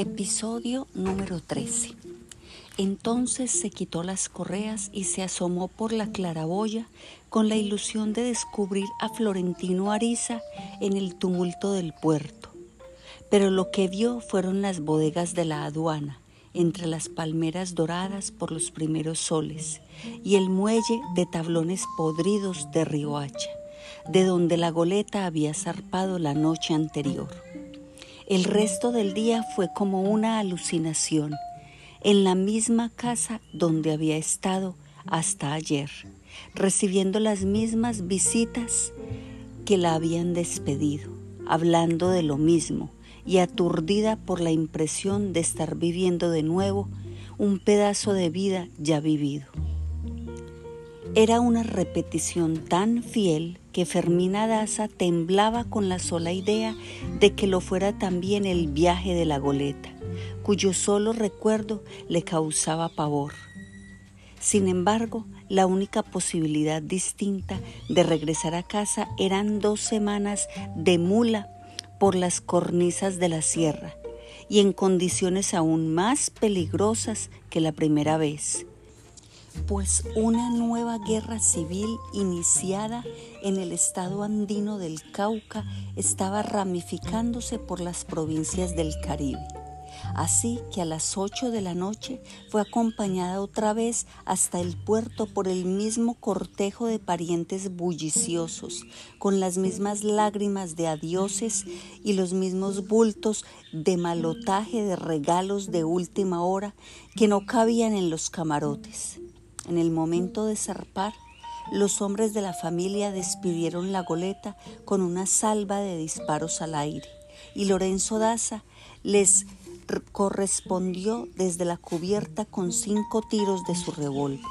Episodio número 13. Entonces se quitó las correas y se asomó por la claraboya con la ilusión de descubrir a Florentino Ariza en el tumulto del puerto. Pero lo que vio fueron las bodegas de la aduana, entre las palmeras doradas por los primeros soles, y el muelle de tablones podridos de Riohacha, de donde la goleta había zarpado la noche anterior. El resto del día fue como una alucinación, en la misma casa donde había estado hasta ayer, recibiendo las mismas visitas que la habían despedido, hablando de lo mismo y aturdida por la impresión de estar viviendo de nuevo un pedazo de vida ya vivido. Era una repetición tan fiel que Fermina Daza temblaba con la sola idea de que lo fuera también el viaje de la goleta, cuyo solo recuerdo le causaba pavor. Sin embargo, la única posibilidad distinta de regresar a casa eran dos semanas de mula por las cornisas de la sierra y en condiciones aún más peligrosas que la primera vez pues una nueva guerra civil iniciada en el estado andino del Cauca estaba ramificándose por las provincias del Caribe. Así que a las ocho de la noche fue acompañada otra vez hasta el puerto por el mismo cortejo de parientes bulliciosos, con las mismas lágrimas de adioses y los mismos bultos de malotaje de regalos de última hora que no cabían en los camarotes. En el momento de zarpar, los hombres de la familia despidieron la goleta con una salva de disparos al aire y Lorenzo Daza les correspondió desde la cubierta con cinco tiros de su revólver.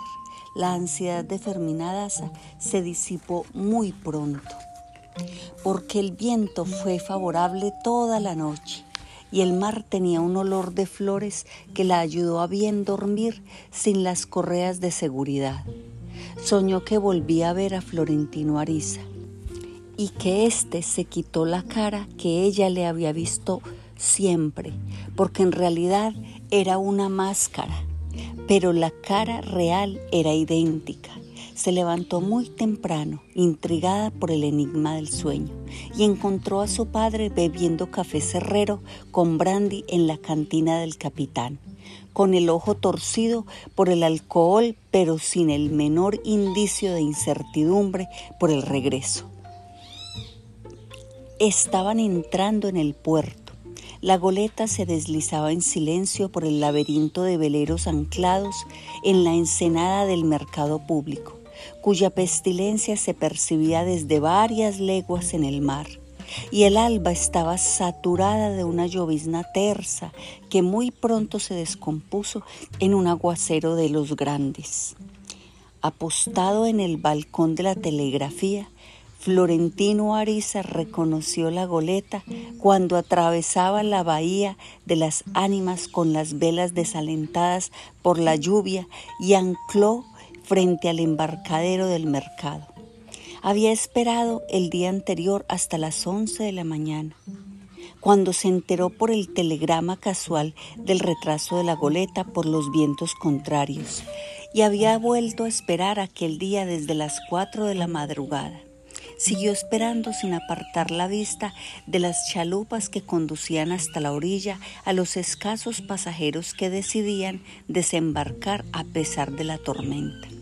La ansiedad de Fermina Daza se disipó muy pronto, porque el viento fue favorable toda la noche y el mar tenía un olor de flores que la ayudó a bien dormir sin las correas de seguridad. Soñó que volvía a ver a Florentino Ariza y que éste se quitó la cara que ella le había visto siempre, porque en realidad era una máscara, pero la cara real era idéntica se levantó muy temprano, intrigada por el enigma del sueño, y encontró a su padre bebiendo café cerrero con brandy en la cantina del capitán, con el ojo torcido por el alcohol, pero sin el menor indicio de incertidumbre por el regreso. Estaban entrando en el puerto. La goleta se deslizaba en silencio por el laberinto de veleros anclados en la ensenada del mercado público cuya pestilencia se percibía desde varias leguas en el mar, y el alba estaba saturada de una llovizna tersa que muy pronto se descompuso en un aguacero de los grandes. Apostado en el balcón de la telegrafía, Florentino Ariza reconoció la goleta cuando atravesaba la bahía de las ánimas con las velas desalentadas por la lluvia y ancló frente al embarcadero del mercado. Había esperado el día anterior hasta las 11 de la mañana. Cuando se enteró por el telegrama casual del retraso de la goleta por los vientos contrarios, y había vuelto a esperar aquel día desde las 4 de la madrugada. Siguió esperando sin apartar la vista de las chalupas que conducían hasta la orilla a los escasos pasajeros que decidían desembarcar a pesar de la tormenta.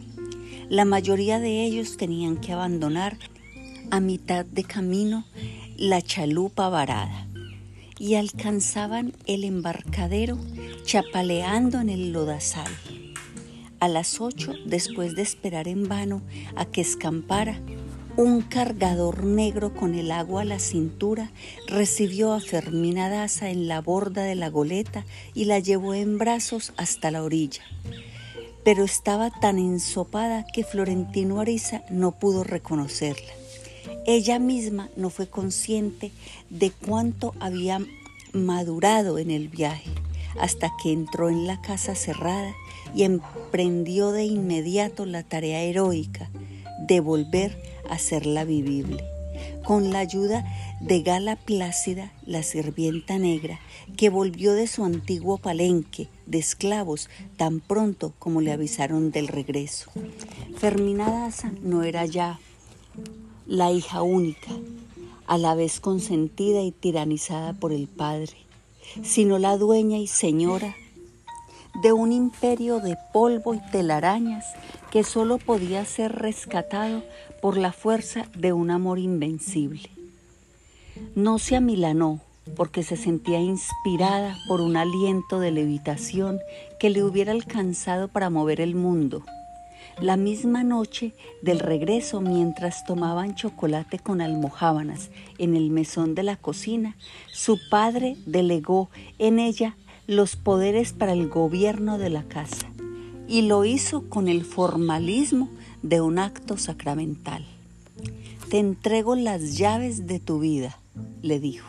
La mayoría de ellos tenían que abandonar a mitad de camino la chalupa varada y alcanzaban el embarcadero chapaleando en el lodazal. A las ocho, después de esperar en vano a que escampara, un cargador negro con el agua a la cintura recibió a Fermina Daza en la borda de la goleta y la llevó en brazos hasta la orilla pero estaba tan ensopada que Florentino Ariza no pudo reconocerla. Ella misma no fue consciente de cuánto había madurado en el viaje hasta que entró en la casa cerrada y emprendió de inmediato la tarea heroica de volver a hacerla vivible. Con la ayuda de Gala Plácida, la sirvienta negra, que volvió de su antiguo palenque de esclavos tan pronto como le avisaron del regreso. Fermina Daza no era ya la hija única, a la vez consentida y tiranizada por el padre, sino la dueña y señora de un imperio de polvo y telarañas que solo podía ser rescatado por la fuerza de un amor invencible. No se amilanó porque se sentía inspirada por un aliento de levitación que le hubiera alcanzado para mover el mundo. La misma noche del regreso, mientras tomaban chocolate con almohábanas en el mesón de la cocina, su padre delegó en ella los poderes para el gobierno de la casa y lo hizo con el formalismo de un acto sacramental. Te entrego las llaves de tu vida, le dijo.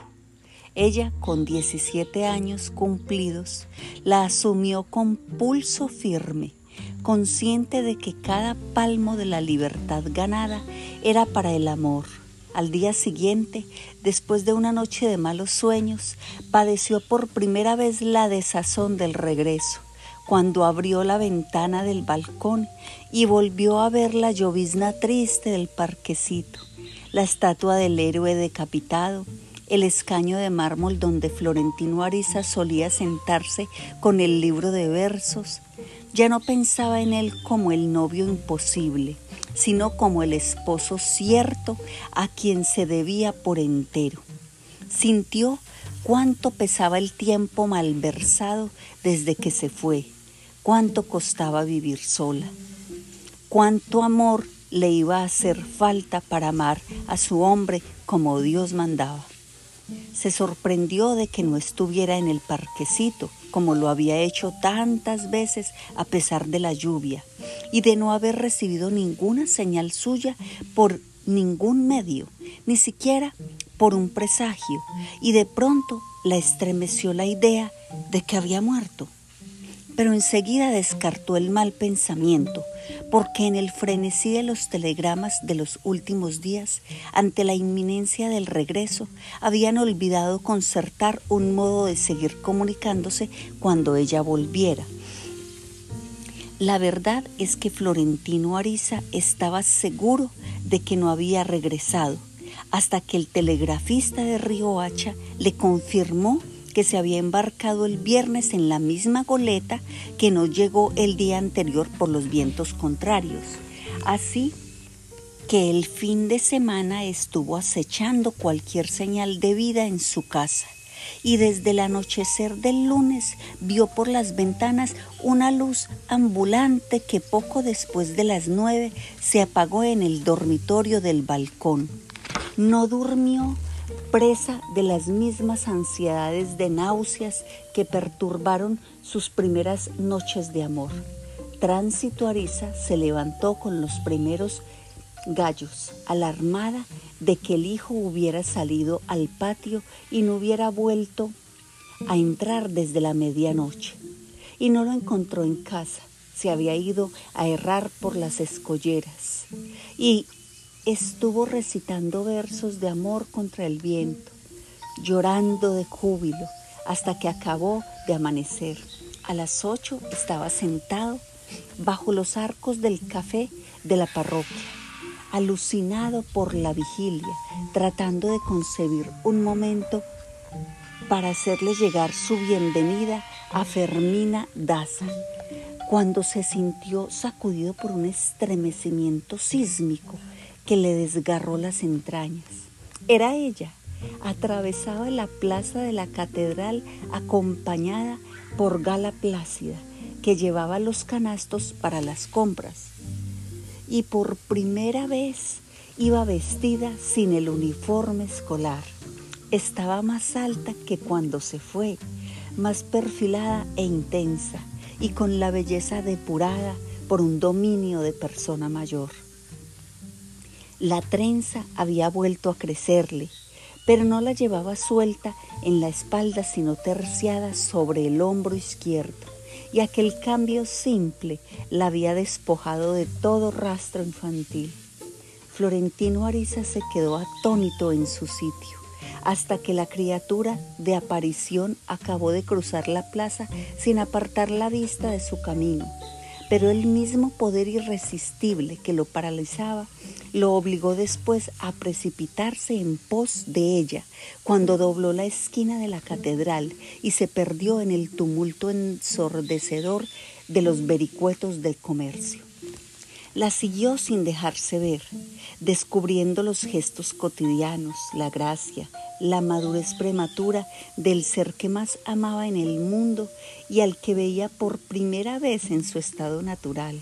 Ella, con 17 años cumplidos, la asumió con pulso firme, consciente de que cada palmo de la libertad ganada era para el amor. Al día siguiente, después de una noche de malos sueños, padeció por primera vez la desazón del regreso cuando abrió la ventana del balcón y volvió a ver la llovizna triste del parquecito, la estatua del héroe decapitado, el escaño de mármol donde Florentino Ariza solía sentarse con el libro de versos, ya no pensaba en él como el novio imposible, sino como el esposo cierto a quien se debía por entero. Sintió cuánto pesaba el tiempo malversado desde que se fue cuánto costaba vivir sola, cuánto amor le iba a hacer falta para amar a su hombre como Dios mandaba. Se sorprendió de que no estuviera en el parquecito, como lo había hecho tantas veces a pesar de la lluvia, y de no haber recibido ninguna señal suya por ningún medio, ni siquiera por un presagio, y de pronto la estremeció la idea de que había muerto. Pero enseguida descartó el mal pensamiento, porque en el frenesí de los telegramas de los últimos días, ante la inminencia del regreso, habían olvidado concertar un modo de seguir comunicándose cuando ella volviera. La verdad es que Florentino Ariza estaba seguro de que no había regresado, hasta que el telegrafista de Río Hacha le confirmó que se había embarcado el viernes en la misma goleta que no llegó el día anterior por los vientos contrarios. Así que el fin de semana estuvo acechando cualquier señal de vida en su casa y desde el anochecer del lunes vio por las ventanas una luz ambulante que poco después de las nueve se apagó en el dormitorio del balcón. No durmió presa de las mismas ansiedades de náuseas que perturbaron sus primeras noches de amor. Tránsito Ariza se levantó con los primeros gallos, alarmada de que el hijo hubiera salido al patio y no hubiera vuelto a entrar desde la medianoche. Y no lo encontró en casa, se había ido a errar por las escolleras. Y estuvo recitando versos de amor contra el viento, llorando de júbilo hasta que acabó de amanecer. A las ocho estaba sentado bajo los arcos del café de la parroquia, alucinado por la vigilia, tratando de concebir un momento para hacerle llegar su bienvenida a Fermina Daza, cuando se sintió sacudido por un estremecimiento sísmico que le desgarró las entrañas. Era ella. Atravesaba la plaza de la catedral acompañada por Gala Plácida, que llevaba los canastos para las compras. Y por primera vez iba vestida sin el uniforme escolar. Estaba más alta que cuando se fue, más perfilada e intensa, y con la belleza depurada por un dominio de persona mayor. La trenza había vuelto a crecerle, pero no la llevaba suelta en la espalda, sino terciada sobre el hombro izquierdo, y aquel cambio simple la había despojado de todo rastro infantil. Florentino Ariza se quedó atónito en su sitio, hasta que la criatura de aparición acabó de cruzar la plaza sin apartar la vista de su camino. Pero el mismo poder irresistible que lo paralizaba lo obligó después a precipitarse en pos de ella cuando dobló la esquina de la catedral y se perdió en el tumulto ensordecedor de los vericuetos del comercio. La siguió sin dejarse ver, descubriendo los gestos cotidianos, la gracia, la madurez prematura del ser que más amaba en el mundo y al que veía por primera vez en su estado natural.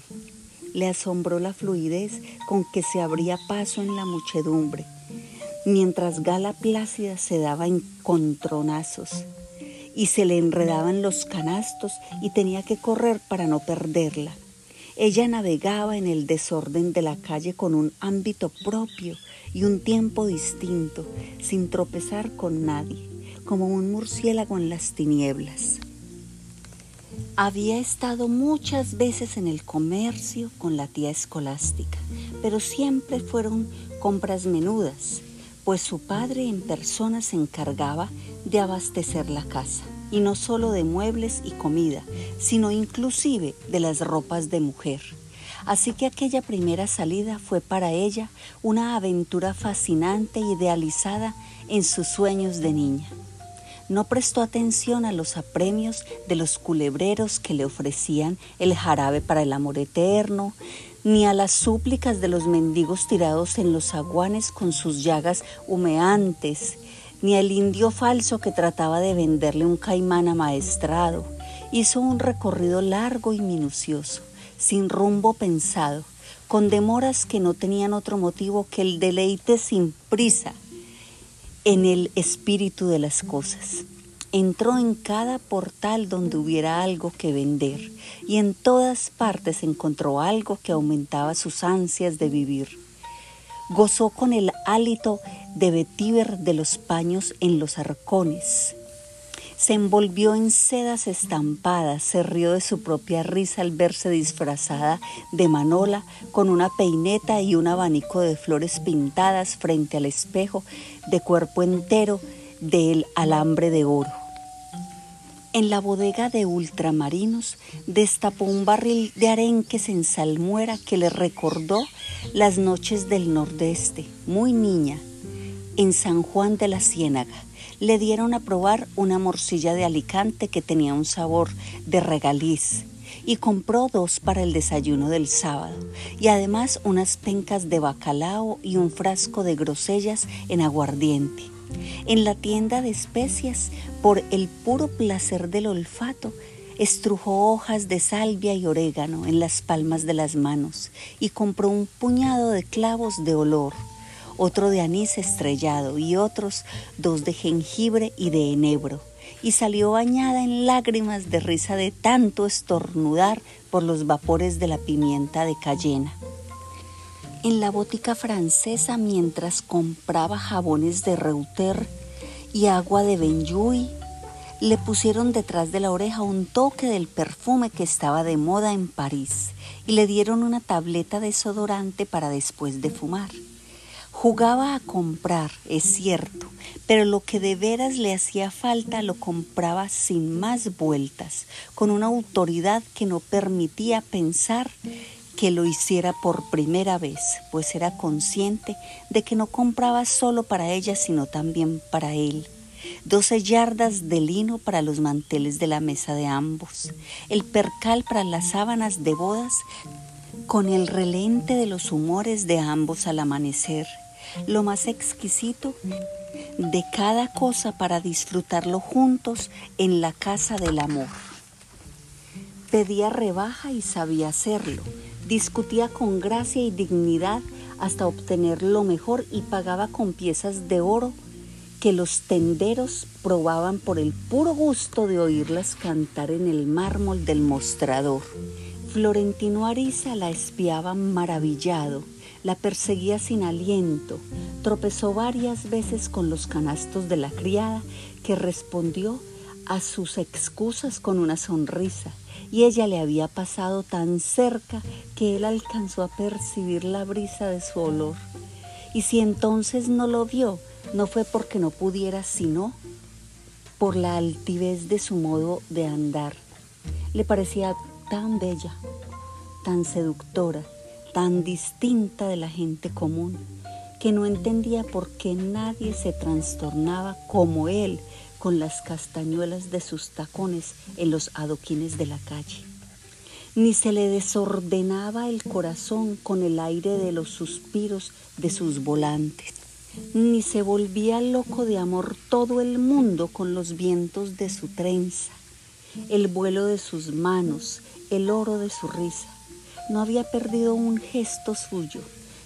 Le asombró la fluidez con que se abría paso en la muchedumbre, mientras Gala Plácida se daba encontronazos y se le enredaban los canastos y tenía que correr para no perderla. Ella navegaba en el desorden de la calle con un ámbito propio y un tiempo distinto, sin tropezar con nadie, como un murciélago en las tinieblas. Había estado muchas veces en el comercio con la tía escolástica, pero siempre fueron compras menudas, pues su padre en persona se encargaba de abastecer la casa, y no solo de muebles y comida, sino inclusive de las ropas de mujer. Así que aquella primera salida fue para ella una aventura fascinante idealizada en sus sueños de niña. No prestó atención a los apremios de los culebreros que le ofrecían el jarabe para el amor eterno, ni a las súplicas de los mendigos tirados en los aguanes con sus llagas humeantes, ni al indio falso que trataba de venderle un caimán amaestrado. Hizo un recorrido largo y minucioso, sin rumbo pensado, con demoras que no tenían otro motivo que el deleite sin prisa en el espíritu de las cosas. Entró en cada portal donde hubiera algo que vender y en todas partes encontró algo que aumentaba sus ansias de vivir. Gozó con el hálito de vetiver de los paños en los arcones. Se envolvió en sedas estampadas, se rió de su propia risa al verse disfrazada de manola con una peineta y un abanico de flores pintadas frente al espejo de cuerpo entero del alambre de oro. En la bodega de ultramarinos destapó un barril de arenques en salmuera que le recordó las noches del nordeste, muy niña, en San Juan de la Ciénaga. Le dieron a probar una morcilla de Alicante que tenía un sabor de regaliz y compró dos para el desayuno del sábado y además unas pencas de bacalao y un frasco de grosellas en aguardiente. En la tienda de especias, por el puro placer del olfato, estrujó hojas de salvia y orégano en las palmas de las manos y compró un puñado de clavos de olor, otro de anís estrellado y otros dos de jengibre y de enebro, y salió bañada en lágrimas de risa de tanto estornudar por los vapores de la pimienta de cayena en la botica francesa mientras compraba jabones de Reuter y agua de Benjuy. Le pusieron detrás de la oreja un toque del perfume que estaba de moda en París y le dieron una tableta de desodorante para después de fumar. Jugaba a comprar, es cierto, pero lo que de veras le hacía falta lo compraba sin más vueltas, con una autoridad que no permitía pensar que lo hiciera por primera vez, pues era consciente de que no compraba solo para ella, sino también para él. Doce yardas de lino para los manteles de la mesa de ambos, el percal para las sábanas de bodas, con el relente de los humores de ambos al amanecer, lo más exquisito de cada cosa para disfrutarlo juntos en la casa del amor. Pedía rebaja y sabía hacerlo, Discutía con gracia y dignidad hasta obtener lo mejor y pagaba con piezas de oro que los tenderos probaban por el puro gusto de oírlas cantar en el mármol del mostrador. Florentino Ariza la espiaba maravillado, la perseguía sin aliento, tropezó varias veces con los canastos de la criada, que respondió a sus excusas con una sonrisa y ella le había pasado tan cerca que él alcanzó a percibir la brisa de su olor. Y si entonces no lo vio, no fue porque no pudiera, sino por la altivez de su modo de andar. Le parecía tan bella, tan seductora, tan distinta de la gente común, que no entendía por qué nadie se trastornaba como él con las castañuelas de sus tacones en los adoquines de la calle. Ni se le desordenaba el corazón con el aire de los suspiros de sus volantes, ni se volvía loco de amor todo el mundo con los vientos de su trenza, el vuelo de sus manos, el oro de su risa. No había perdido un gesto suyo,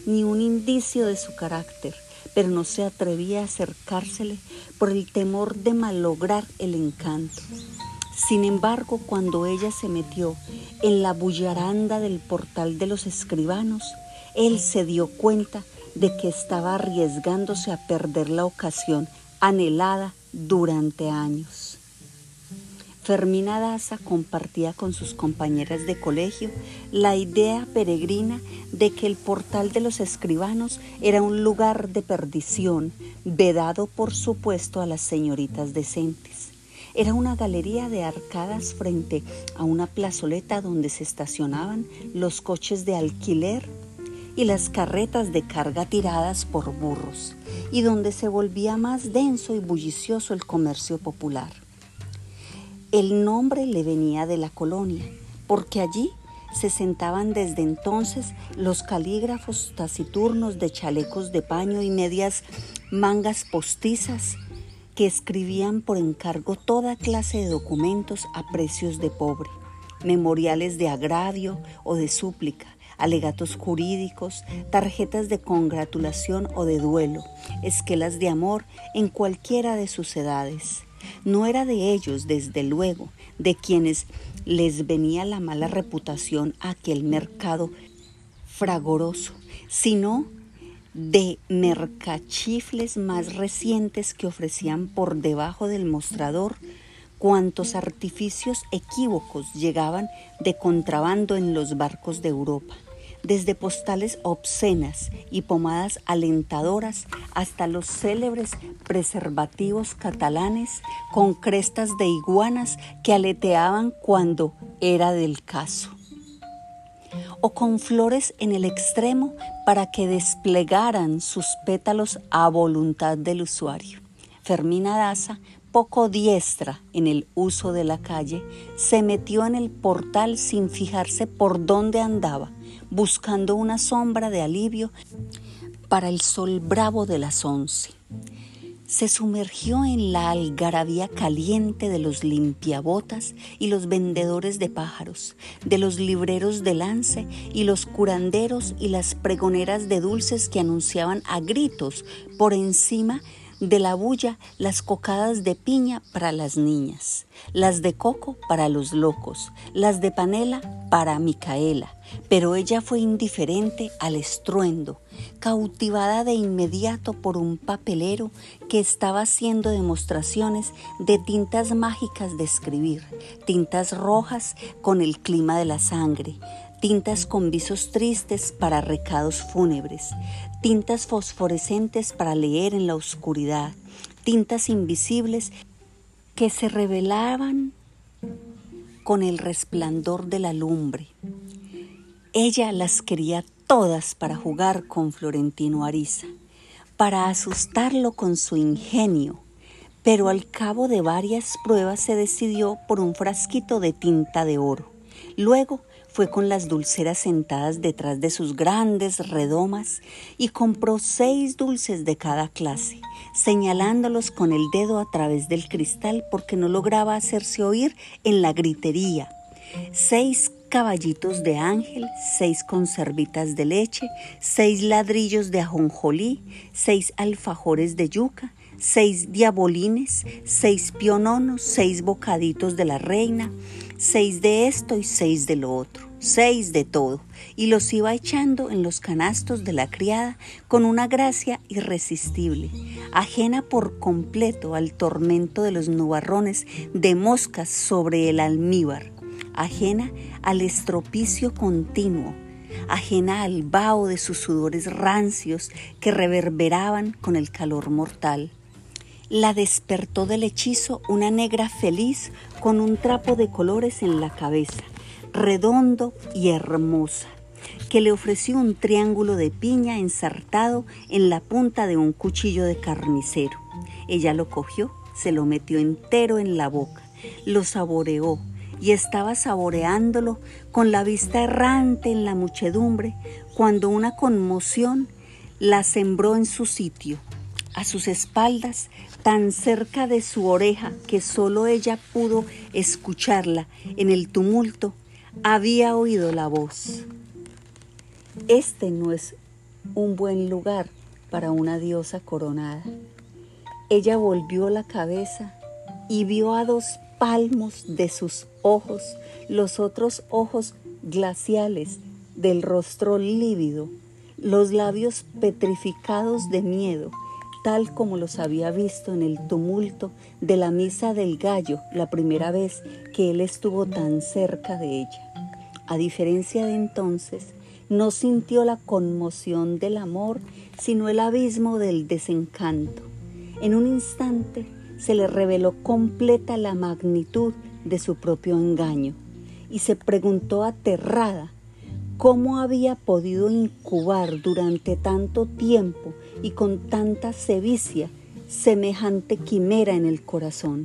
ni un indicio de su carácter, pero no se atrevía a acercársele por el temor de malograr el encanto. Sin embargo, cuando ella se metió en la bullaranda del portal de los escribanos, él se dio cuenta de que estaba arriesgándose a perder la ocasión anhelada durante años. Fermina Daza compartía con sus compañeras de colegio la idea peregrina de que el portal de los escribanos era un lugar de perdición, vedado por supuesto a las señoritas decentes. Era una galería de arcadas frente a una plazoleta donde se estacionaban los coches de alquiler y las carretas de carga tiradas por burros, y donde se volvía más denso y bullicioso el comercio popular. El nombre le venía de la colonia, porque allí se sentaban desde entonces los calígrafos taciturnos de chalecos de paño y medias mangas postizas que escribían por encargo toda clase de documentos a precios de pobre, memoriales de agravio o de súplica, alegatos jurídicos, tarjetas de congratulación o de duelo, esquelas de amor en cualquiera de sus edades. No era de ellos, desde luego, de quienes les venía la mala reputación a aquel mercado fragoroso, sino de mercachifles más recientes que ofrecían por debajo del mostrador cuantos artificios equívocos llegaban de contrabando en los barcos de Europa, desde postales obscenas y pomadas alentadoras hasta los célebres preservativos catalanes con crestas de iguanas que aleteaban cuando era del caso o con flores en el extremo para que desplegaran sus pétalos a voluntad del usuario. Fermina Daza, poco diestra en el uso de la calle, se metió en el portal sin fijarse por dónde andaba, buscando una sombra de alivio para el sol bravo de las once. Se sumergió en la algarabía caliente de los limpiabotas y los vendedores de pájaros, de los libreros de lance y los curanderos y las pregoneras de dulces que anunciaban a gritos por encima de la bulla las cocadas de piña para las niñas, las de coco para los locos, las de panela para Micaela, pero ella fue indiferente al estruendo, cautivada de inmediato por un papelero que estaba haciendo demostraciones de tintas mágicas de escribir, tintas rojas con el clima de la sangre, tintas con visos tristes para recados fúnebres, tintas fosforescentes para leer en la oscuridad, tintas invisibles que se revelaban con el resplandor de la lumbre. Ella las quería todas para jugar con Florentino Ariza, para asustarlo con su ingenio, pero al cabo de varias pruebas se decidió por un frasquito de tinta de oro. Luego fue con las dulceras sentadas detrás de sus grandes redomas y compró seis dulces de cada clase, señalándolos con el dedo a través del cristal porque no lograba hacerse oír en la gritería. Seis caballitos de ángel, seis conservitas de leche, seis ladrillos de ajonjolí, seis alfajores de yuca, seis diabolines, seis piononos, seis bocaditos de la reina, seis de esto y seis de lo otro, seis de todo, y los iba echando en los canastos de la criada con una gracia irresistible, ajena por completo al tormento de los nubarrones de moscas sobre el almíbar, ajena al estropicio continuo, ajena al vaho de sus sudores rancios que reverberaban con el calor mortal. La despertó del hechizo una negra feliz con un trapo de colores en la cabeza, redondo y hermosa, que le ofreció un triángulo de piña ensartado en la punta de un cuchillo de carnicero. Ella lo cogió, se lo metió entero en la boca, lo saboreó y estaba saboreándolo con la vista errante en la muchedumbre cuando una conmoción la sembró en su sitio, a sus espaldas, tan cerca de su oreja que solo ella pudo escucharla en el tumulto, había oído la voz. Este no es un buen lugar para una diosa coronada. Ella volvió la cabeza y vio a dos palmos de sus ojos los otros ojos glaciales del rostro lívido, los labios petrificados de miedo, tal como los había visto en el tumulto de la misa del gallo la primera vez que él estuvo tan cerca de ella. A diferencia de entonces, no sintió la conmoción del amor, sino el abismo del desencanto. En un instante se le reveló completa la magnitud de su propio engaño y se preguntó aterrada cómo había podido incubar durante tanto tiempo y con tanta sevicia semejante quimera en el corazón.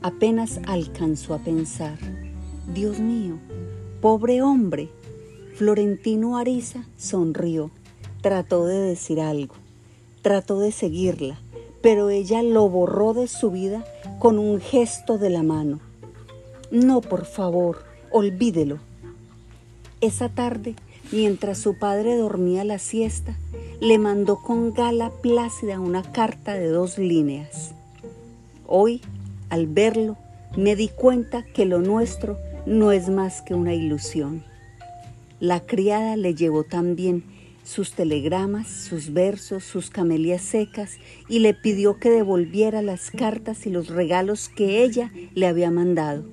Apenas alcanzó a pensar, Dios mío, pobre hombre. Florentino Ariza sonrió, trató de decir algo, trató de seguirla, pero ella lo borró de su vida con un gesto de la mano. No, por favor, olvídelo. Esa tarde, mientras su padre dormía la siesta, le mandó con gala plácida una carta de dos líneas. Hoy, al verlo, me di cuenta que lo nuestro no es más que una ilusión. La criada le llevó también sus telegramas, sus versos, sus camelias secas y le pidió que devolviera las cartas y los regalos que ella le había mandado.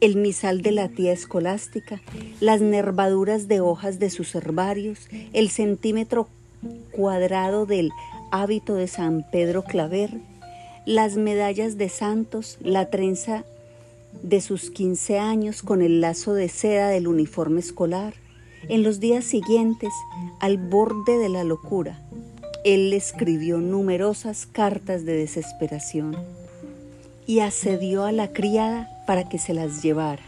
El misal de la tía escolástica, las nervaduras de hojas de sus herbarios, el centímetro cuadrado del hábito de San Pedro Claver, las medallas de santos, la trenza de sus 15 años con el lazo de seda del uniforme escolar, en los días siguientes, al borde de la locura, él le escribió numerosas cartas de desesperación y accedió a la criada para que se las llevara,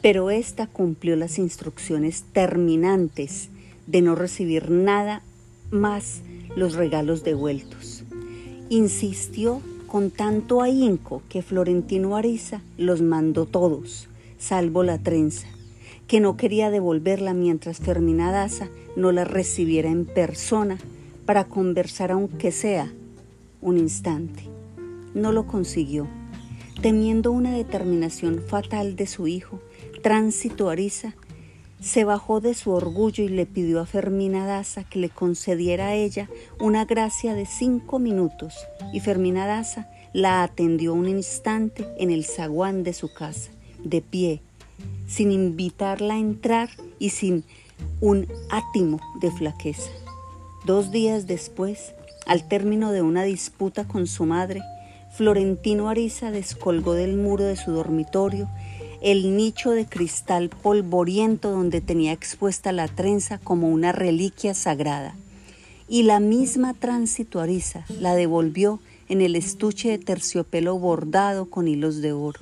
pero ésta cumplió las instrucciones terminantes de no recibir nada más los regalos devueltos. Insistió con tanto ahínco que Florentino Ariza los mandó todos, salvo la trenza que no quería devolverla mientras Fermina Daza no la recibiera en persona para conversar aunque sea un instante. No lo consiguió. Temiendo una determinación fatal de su hijo, Tránsito Ariza se bajó de su orgullo y le pidió a Fermina Daza que le concediera a ella una gracia de cinco minutos y Fermina Daza la atendió un instante en el zaguán de su casa, de pie, sin invitarla a entrar y sin un átimo de flaqueza. Dos días después, al término de una disputa con su madre, Florentino Ariza descolgó del muro de su dormitorio el nicho de cristal polvoriento donde tenía expuesta la trenza como una reliquia sagrada. Y la misma tránsito Ariza la devolvió en el estuche de terciopelo bordado con hilos de oro.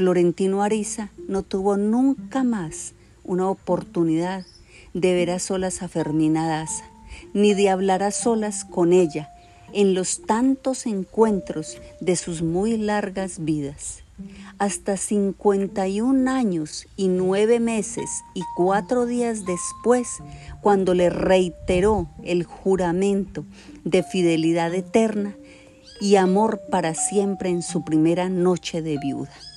Florentino Ariza no tuvo nunca más una oportunidad de ver a solas a Fermina Daza, ni de hablar a solas con ella en los tantos encuentros de sus muy largas vidas. Hasta 51 años y nueve meses y cuatro días después, cuando le reiteró el juramento de fidelidad eterna y amor para siempre en su primera noche de viuda.